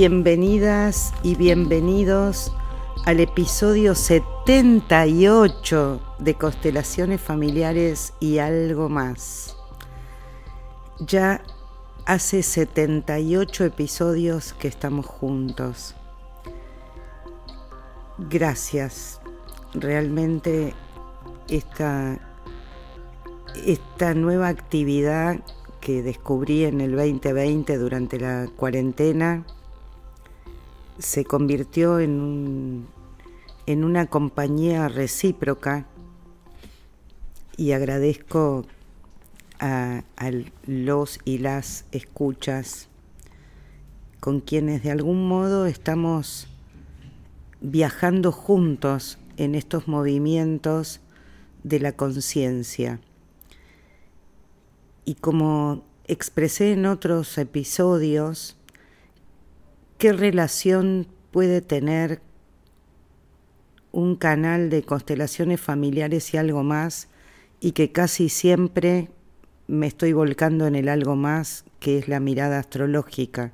Bienvenidas y bienvenidos al episodio 78 de Constelaciones Familiares y algo más. Ya hace 78 episodios que estamos juntos. Gracias. Realmente esta, esta nueva actividad que descubrí en el 2020 durante la cuarentena se convirtió en, en una compañía recíproca y agradezco a, a, los y las escuchas con quienes de algún modo estamos viajando juntos en estos movimientos de la conciencia. Y como expresé en otros episodios, ¿Qué relación puede tener un canal de constelaciones familiares y algo más y que casi siempre me estoy volcando en el algo más que es la mirada astrológica?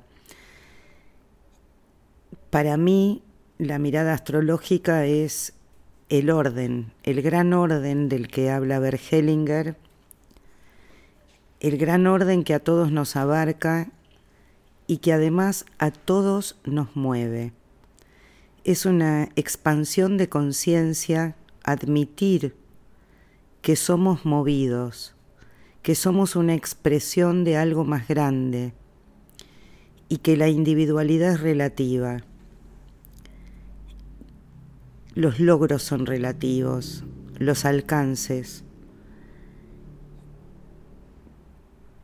Para mí, la mirada astrológica es el orden, el gran orden del que habla Bergelinger, el gran orden que a todos nos abarca y que además a todos nos mueve. Es una expansión de conciencia admitir que somos movidos, que somos una expresión de algo más grande y que la individualidad es relativa. Los logros son relativos, los alcances,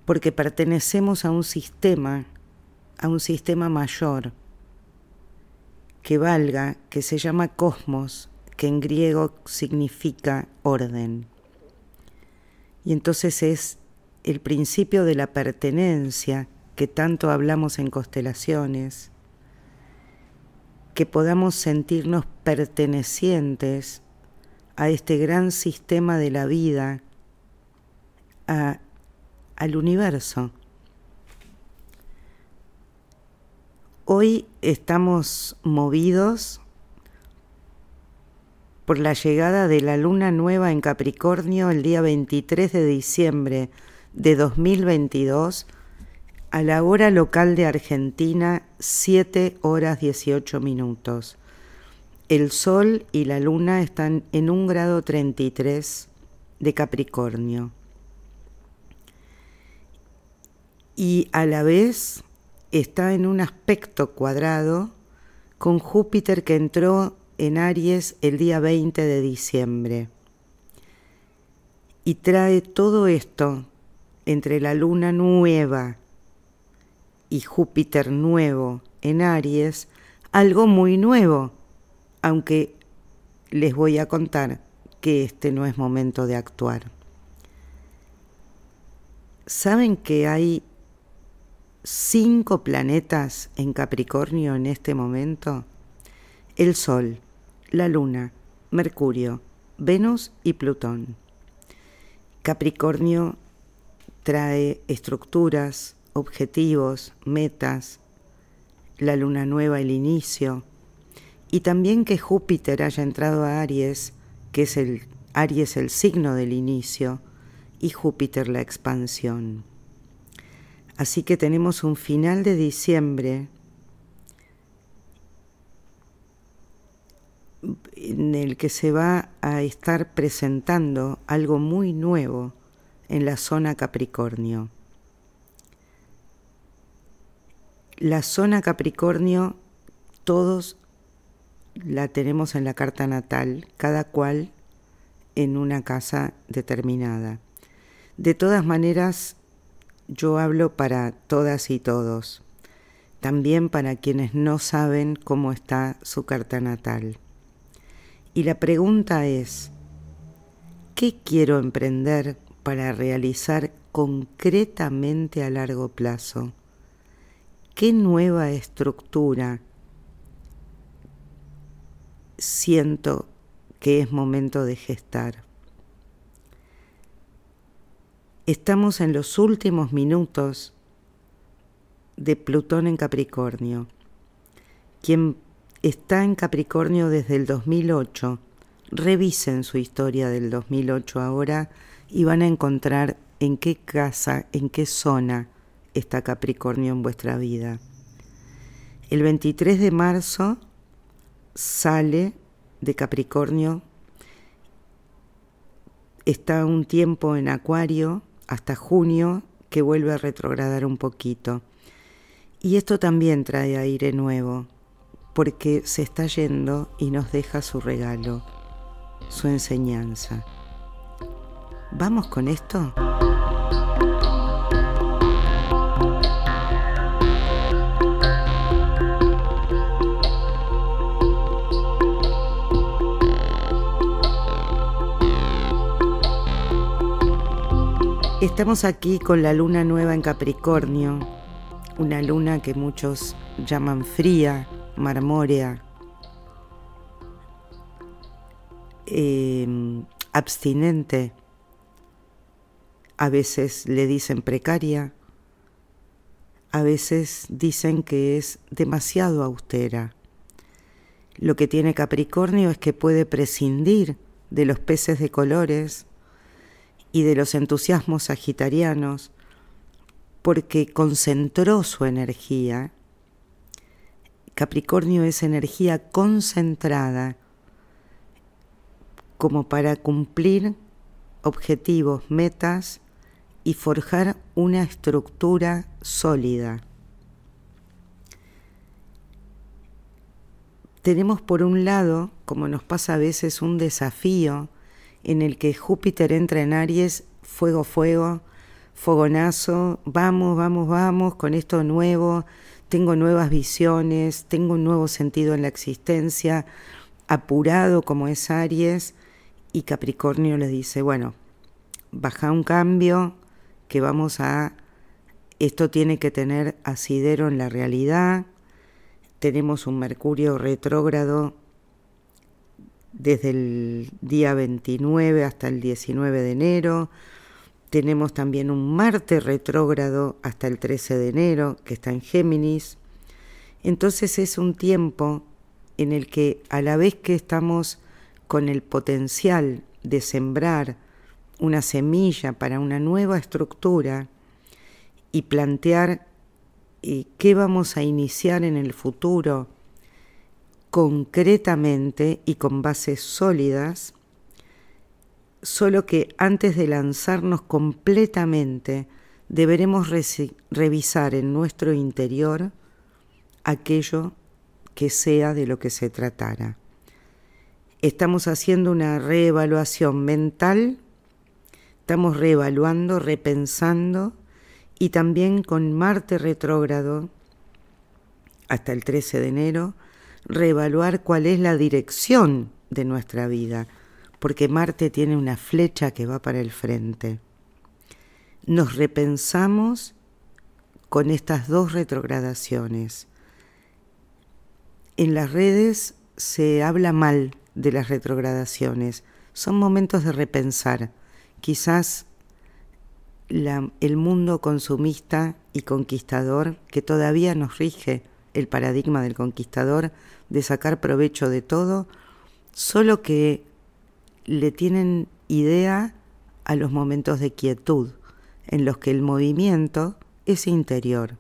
porque pertenecemos a un sistema a un sistema mayor que valga, que se llama cosmos, que en griego significa orden. Y entonces es el principio de la pertenencia que tanto hablamos en constelaciones, que podamos sentirnos pertenecientes a este gran sistema de la vida, a, al universo. Hoy estamos movidos por la llegada de la luna nueva en Capricornio el día 23 de diciembre de 2022 a la hora local de Argentina 7 horas 18 minutos. El Sol y la Luna están en un grado 33 de Capricornio. Y a la vez está en un aspecto cuadrado con Júpiter que entró en Aries el día 20 de diciembre. Y trae todo esto entre la luna nueva y Júpiter nuevo en Aries, algo muy nuevo, aunque les voy a contar que este no es momento de actuar. ¿Saben que hay cinco planetas en Capricornio en este momento? El Sol, la Luna, Mercurio, Venus y Plutón. Capricornio trae estructuras, objetivos, metas, la luna nueva, el inicio, y también que Júpiter haya entrado a Aries, que es el Aries el signo del inicio, y Júpiter la expansión. Así que tenemos un final de diciembre en el que se va a estar presentando algo muy nuevo en la zona Capricornio. La zona Capricornio todos la tenemos en la carta natal, cada cual en una casa determinada. De todas maneras, yo hablo para todas y todos, también para quienes no saben cómo está su carta natal. Y la pregunta es, ¿qué quiero emprender para realizar concretamente a largo plazo? ¿Qué nueva estructura siento que es momento de gestar? Estamos en los últimos minutos de Plutón en Capricornio. quien está en Capricornio desde el 2008, revisen su historia del 2008 ahora y van a encontrar en qué casa, en qué zona está Capricornio en vuestra vida. El 23 de marzo sale de Capricornio, está un tiempo en Acuario hasta junio que vuelve a retrogradar un poquito. Y esto también trae aire nuevo, porque se está yendo y nos deja su regalo, su enseñanza. ¿Vamos con esto? Estamos aquí con la luna nueva en Capricornio, una luna que muchos llaman fría, marmórea, em, abstinente, a veces le dicen precaria, a veces dicen que es demasiado austera. Lo que tiene Capricornio es que puede prescindir de los peces de colores, y de los entusiasmos sagitarianos, porque concentró su energía. Capricornio es energía concentrada como para cumplir objetivos, metas y forjar una estructura sólida. Tenemos por un lado, como nos pasa a veces, un desafío en el que Júpiter entra en Aries, fuego, fuego, fogonazo, vamos, vamos, vamos con esto nuevo, tengo nuevas visiones, tengo un nuevo sentido en la existencia, apurado como es Aries, y Capricornio le dice, bueno, baja un cambio, que vamos a, esto tiene que tener asidero en la realidad, tenemos un Mercurio retrógrado desde el día 29 hasta el 19 de enero. Tenemos también un Marte retrógrado hasta el 13 de enero, que está en Géminis. Entonces es un tiempo en el que a la vez que estamos con el potencial de sembrar una semilla para una nueva estructura y plantear eh, qué vamos a iniciar en el futuro, concretamente y con bases sólidas, solo que antes de lanzarnos completamente deberemos revisar en nuestro interior aquello que sea de lo que se tratara. Estamos haciendo una reevaluación mental, estamos reevaluando, repensando y también con Marte retrógrado hasta el 13 de enero, reevaluar cuál es la dirección de nuestra vida, porque Marte tiene una flecha que va para el frente. Nos repensamos con estas dos retrogradaciones. En las redes se habla mal de las retrogradaciones, son momentos de repensar. Quizás el mundo consumista y conquistador que todavía nos rige el paradigma del conquistador de sacar provecho de todo, solo que le tienen idea a los momentos de quietud, en los que el movimiento es interior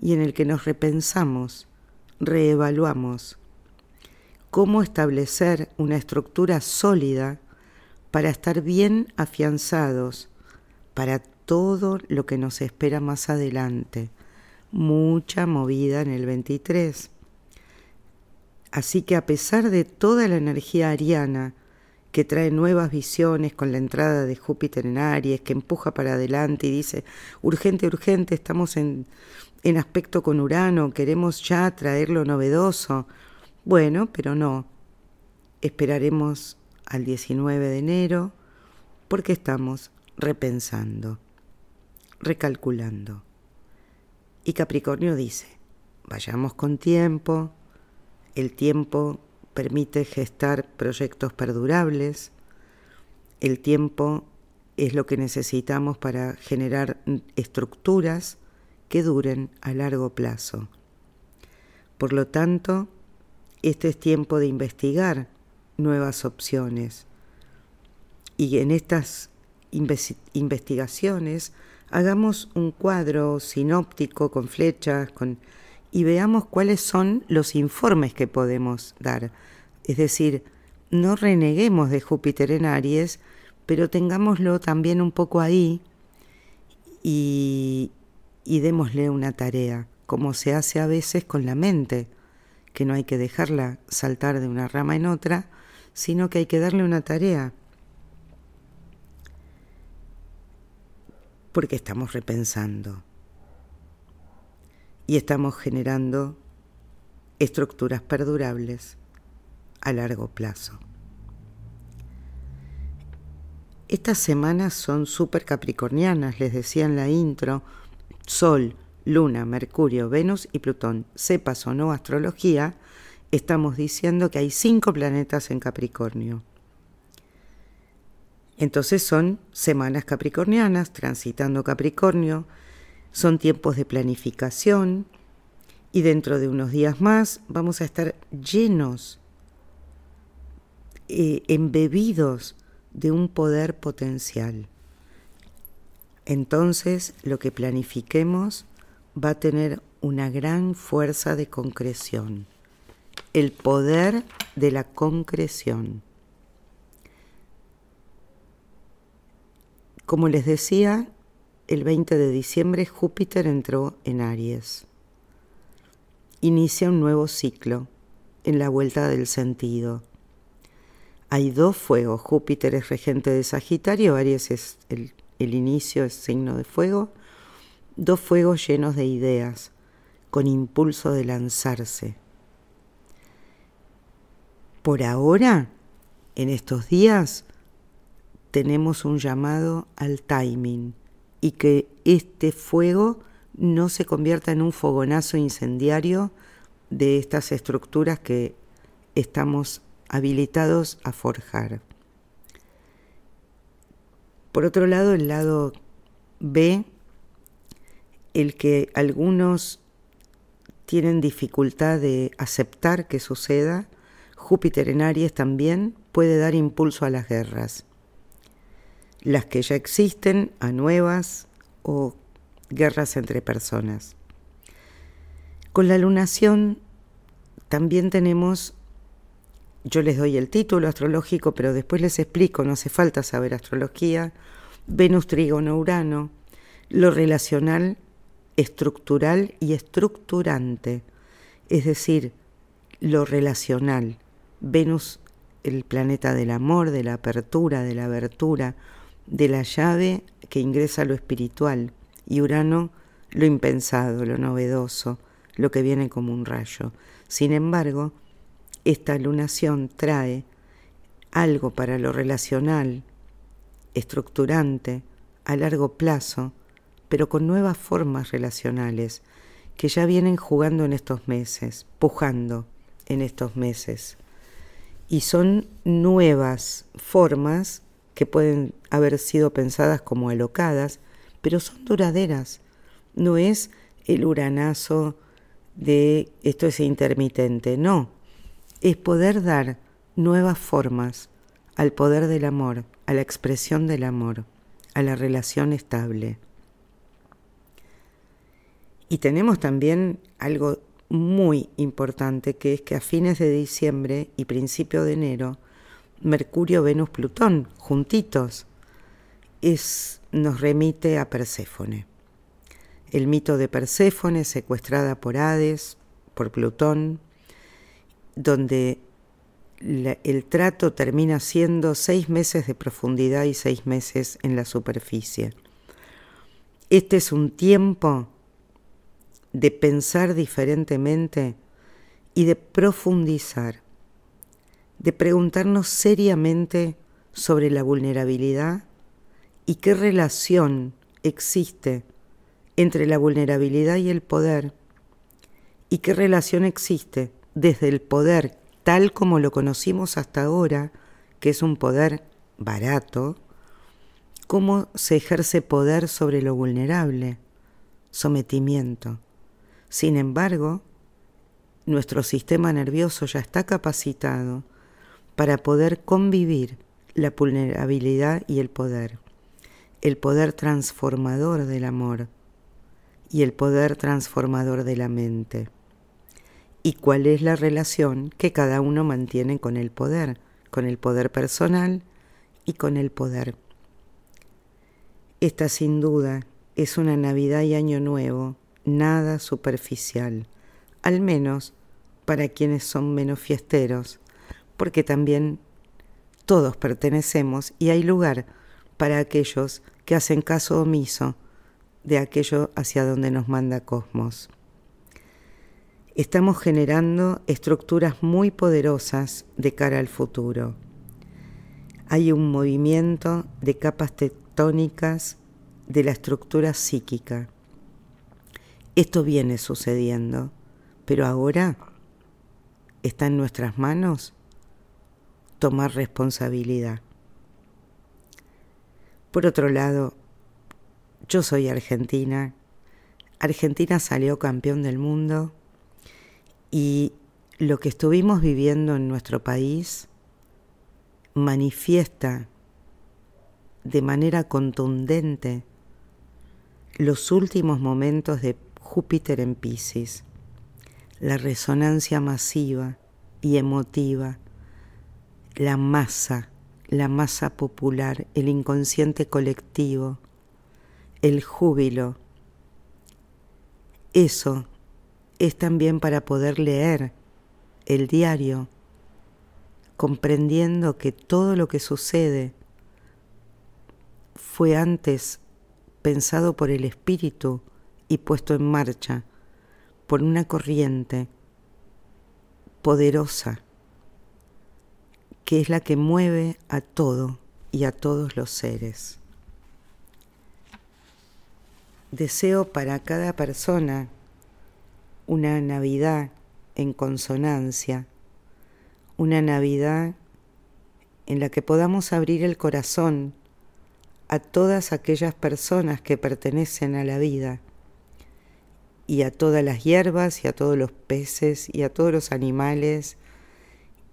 y en el que nos repensamos, reevaluamos cómo establecer una estructura sólida para estar bien afianzados para todo lo que nos espera más adelante mucha movida en el 23. Así que a pesar de toda la energía ariana, que trae nuevas visiones con la entrada de Júpiter en Aries, que empuja para adelante y dice, urgente, urgente, estamos en, en aspecto con Urano, queremos ya traer lo novedoso. Bueno, pero no. Esperaremos al 19 de enero porque estamos repensando, recalculando. Y Capricornio dice, vayamos con tiempo, el tiempo permite gestar proyectos perdurables, el tiempo es lo que necesitamos para generar estructuras que duren a largo plazo. Por lo tanto, este es tiempo de investigar nuevas opciones. Y en estas investigaciones hagamos un cuadro sinóptico con flechas con, y veamos cuáles son los informes que podemos dar. Es decir, no reneguemos de Júpiter en Aries, pero tengámoslo también un poco ahí y, y démosle una tarea, como se hace a veces con la mente, que no hay que dejarla saltar de una rama en otra, sino que hay que darle una tarea. Porque estamos repensando y estamos generando estructuras perdurables a largo plazo. Estas semanas son súper capricornianas, les decía en la intro, Sol, Luna, Mercurio, Venus y Plutón. Sepas o no astrología, estamos diciendo que hay cinco planetas en Capricornio. Entonces son semanas capricornianas, transitando Capricornio, son tiempos de planificación y dentro de unos días más vamos a estar llenos, eh, embebidos de un poder potencial. Entonces lo que planifiquemos va a tener una gran fuerza de concreción, el poder de la concreción. Como les decía, el 20 de diciembre Júpiter entró en Aries. Inicia un nuevo ciclo en la vuelta del sentido. Hay dos fuegos, Júpiter es regente de Sagitario, Aries es el, inicio, es signo de fuego, dos fuegos llenos de ideas, con impulso de lanzarse. Por ahora, en estos días, tenemos un llamado al timing y que este fuego no se convierta en un fogonazo incendiario de estas estructuras que estamos habilitados a forjar. Por otro lado, el lado B, el que algunos tienen dificultad de aceptar que suceda, Júpiter en Aries también puede dar impulso a las guerras las que ya existen a nuevas o guerras entre personas. Con la lunación también tenemos, yo les doy el título astrológico, pero después les explico, no hace falta saber astrología, Venus trígono Urano, lo relacional, estructural y estructurante, es decir, lo relacional, Venus el planeta del amor, de la apertura, de la abertura, de la llave que ingresa lo espiritual y Urano lo impensado, lo novedoso, lo que viene como un rayo. Sin embargo, esta lunación trae algo para lo relacional, estructurante, a largo plazo, pero con nuevas formas relacionales que ya vienen jugando en estos meses, pujando en estos meses. Y son nuevas formas que pueden haber sido pensadas como alocadas, pero son duraderas. No es el uranazo de esto es intermitente, no. Es poder dar nuevas formas al poder del amor, a la expresión del amor, a la relación estable. Y tenemos también algo muy importante, que es que a fines de diciembre y principio de enero Mercurio, Venus, Plutón, juntitos, es, nos remite a Perséfone. El mito de Perséfone secuestrada por Hades, por Plutón, donde el trato termina siendo seis meses de profundidad y seis meses en la superficie. Este es un tiempo de pensar diferentemente y de profundizar de preguntarnos seriamente sobre la vulnerabilidad y qué relación existe entre la vulnerabilidad y el poder y qué relación existe desde el poder tal como lo conocimos hasta ahora, que es un poder barato, cómo se ejerce poder sobre lo vulnerable, sometimiento. Sin embargo, nuestro sistema nervioso ya está capacitado para poder convivir la vulnerabilidad y el poder, el poder transformador del amor y el poder transformador de la mente. ¿Y cuál es la relación que cada uno mantiene con el poder? Con el poder personal y con el poder. Esta sin duda es una Navidad y Año Nuevo, nada superficial, al menos para quienes son menos fiesteros, porque también todos pertenecemos y hay lugar para aquellos que hacen caso omiso de aquello hacia donde nos manda Cosmos. Estamos generando estructuras muy poderosas de cara al futuro. Hay un movimiento de capas tectónicas de la estructura psíquica. Esto viene sucediendo, pero ahora está en nuestras manos tomar responsabilidad. Por otro lado, yo soy argentina. Argentina salió campeón del mundo y lo que estuvimos viviendo en nuestro país manifiesta de manera contundente los últimos momentos de Júpiter en Pisces, la resonancia masiva y emotiva, la masa, la masa popular, el inconsciente colectivo, el júbilo. Eso es también para poder leer el diario, comprendiendo que todo lo que sucede fue antes pensado por el espíritu y puesto en marcha por una corriente poderosa que es la que mueve a todo y a todos los seres. Deseo para cada persona una Navidad en consonancia, una Navidad en la que podamos abrir el corazón a todas aquellas personas que pertenecen a la vida y a todas las hierbas y a todos los peces y a todos los animales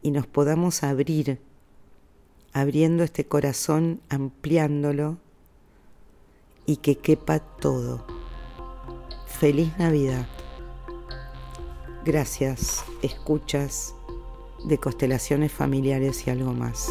y nos podamos abrir, abriendo este corazón, ampliándolo y que quepa todo. Feliz Navidad. Gracias, escuchas de constelaciones familiares y algo más.